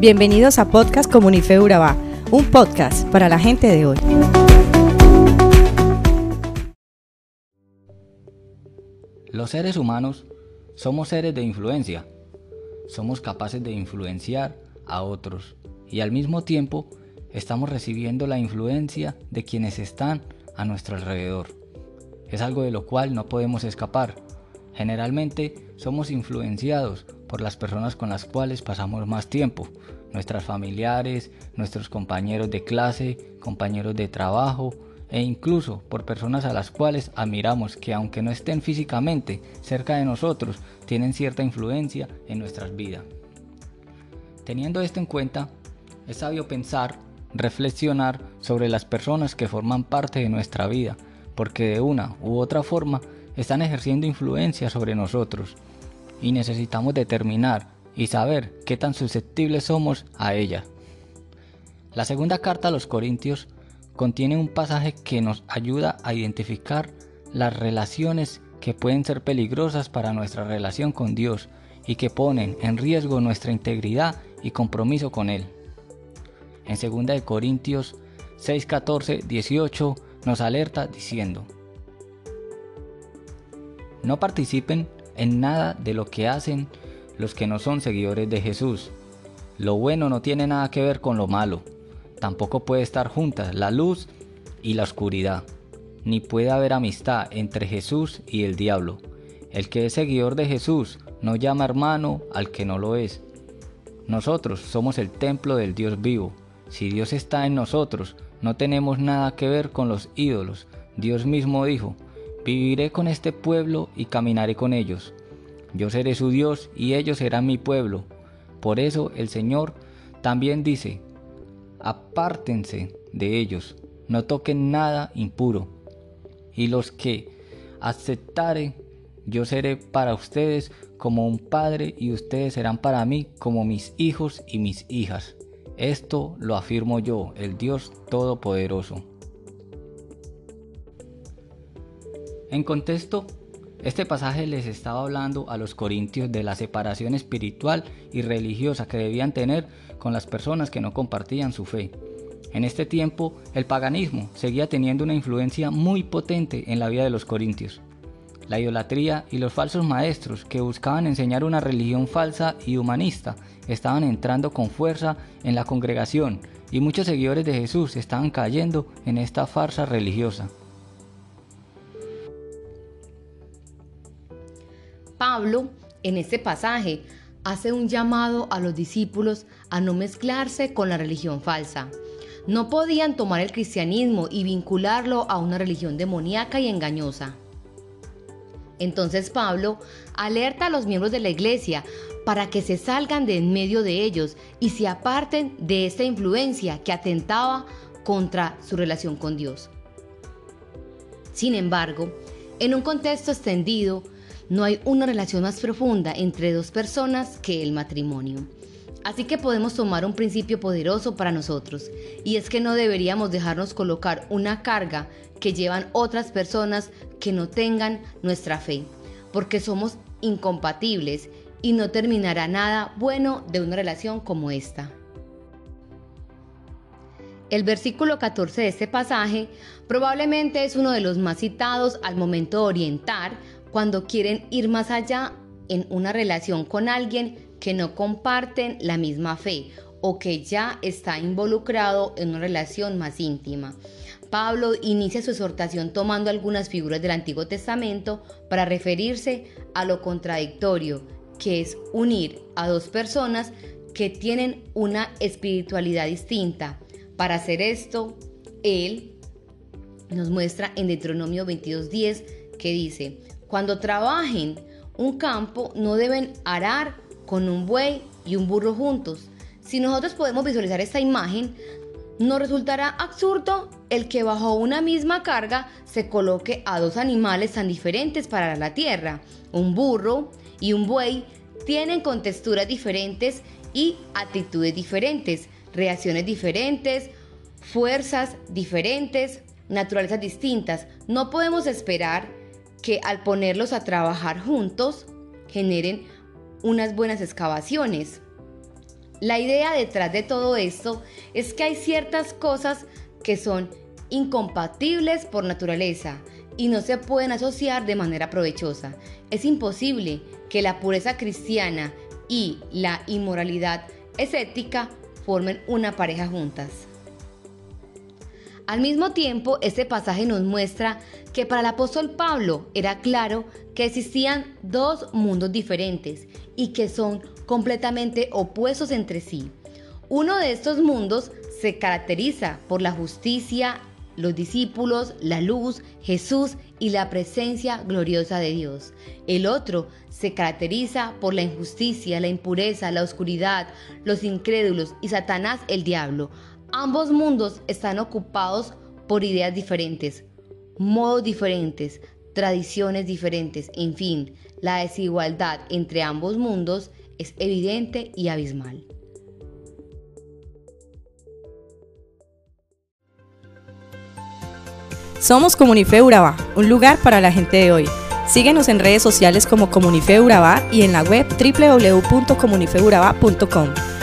Bienvenidos a Podcast Comunife Urabá, un podcast para la gente de hoy. Los seres humanos somos seres de influencia. Somos capaces de influenciar a otros y al mismo tiempo estamos recibiendo la influencia de quienes están a nuestro alrededor. Es algo de lo cual no podemos escapar. Generalmente somos influenciados por las personas con las cuales pasamos más tiempo, nuestras familiares, nuestros compañeros de clase, compañeros de trabajo e incluso por personas a las cuales admiramos que aunque no estén físicamente cerca de nosotros, tienen cierta influencia en nuestras vidas. Teniendo esto en cuenta, es sabio pensar, reflexionar sobre las personas que forman parte de nuestra vida, porque de una u otra forma están ejerciendo influencia sobre nosotros y necesitamos determinar y saber qué tan susceptibles somos a ella. La segunda carta a los Corintios contiene un pasaje que nos ayuda a identificar las relaciones que pueden ser peligrosas para nuestra relación con Dios y que ponen en riesgo nuestra integridad y compromiso con Él. En 2 Corintios 6, 14, 18 nos alerta diciendo, No participen en nada de lo que hacen los que no son seguidores de Jesús. Lo bueno no tiene nada que ver con lo malo. Tampoco puede estar juntas la luz y la oscuridad. Ni puede haber amistad entre Jesús y el diablo. El que es seguidor de Jesús no llama hermano al que no lo es. Nosotros somos el templo del Dios vivo. Si Dios está en nosotros, no tenemos nada que ver con los ídolos. Dios mismo dijo, Viviré con este pueblo y caminaré con ellos. Yo seré su Dios y ellos serán mi pueblo. Por eso el Señor también dice, apártense de ellos, no toquen nada impuro. Y los que aceptare, yo seré para ustedes como un padre y ustedes serán para mí como mis hijos y mis hijas. Esto lo afirmo yo, el Dios Todopoderoso. En contexto, este pasaje les estaba hablando a los corintios de la separación espiritual y religiosa que debían tener con las personas que no compartían su fe. En este tiempo, el paganismo seguía teniendo una influencia muy potente en la vida de los corintios. La idolatría y los falsos maestros que buscaban enseñar una religión falsa y humanista estaban entrando con fuerza en la congregación y muchos seguidores de Jesús estaban cayendo en esta farsa religiosa. Pablo, en este pasaje, hace un llamado a los discípulos a no mezclarse con la religión falsa. No podían tomar el cristianismo y vincularlo a una religión demoníaca y engañosa. Entonces Pablo alerta a los miembros de la iglesia para que se salgan de en medio de ellos y se aparten de esta influencia que atentaba contra su relación con Dios. Sin embargo, en un contexto extendido, no hay una relación más profunda entre dos personas que el matrimonio. Así que podemos tomar un principio poderoso para nosotros, y es que no deberíamos dejarnos colocar una carga que llevan otras personas que no tengan nuestra fe, porque somos incompatibles y no terminará nada bueno de una relación como esta. El versículo 14 de este pasaje probablemente es uno de los más citados al momento de orientar cuando quieren ir más allá en una relación con alguien que no comparten la misma fe o que ya está involucrado en una relación más íntima. Pablo inicia su exhortación tomando algunas figuras del Antiguo Testamento para referirse a lo contradictorio, que es unir a dos personas que tienen una espiritualidad distinta. Para hacer esto, él nos muestra en Deuteronomio 22.10 que dice, cuando trabajen un campo no deben arar con un buey y un burro juntos. Si nosotros podemos visualizar esta imagen, nos resultará absurdo el que bajo una misma carga se coloque a dos animales tan diferentes para la tierra. Un burro y un buey tienen contexturas diferentes y actitudes diferentes, reacciones diferentes, fuerzas diferentes, naturalezas distintas. No podemos esperar que al ponerlos a trabajar juntos generen unas buenas excavaciones. La idea detrás de todo esto es que hay ciertas cosas que son incompatibles por naturaleza y no se pueden asociar de manera provechosa. Es imposible que la pureza cristiana y la inmoralidad escéptica formen una pareja juntas. Al mismo tiempo, este pasaje nos muestra que para el apóstol Pablo era claro que existían dos mundos diferentes y que son completamente opuestos entre sí. Uno de estos mundos se caracteriza por la justicia, los discípulos, la luz, Jesús y la presencia gloriosa de Dios. El otro se caracteriza por la injusticia, la impureza, la oscuridad, los incrédulos y Satanás el diablo. Ambos mundos están ocupados por ideas diferentes, modos diferentes, tradiciones diferentes, en fin, la desigualdad entre ambos mundos es evidente y abismal. Somos Comunife Urabá, un lugar para la gente de hoy. Síguenos en redes sociales como Comunife Urabá y en la web www.comunifeurabá.com.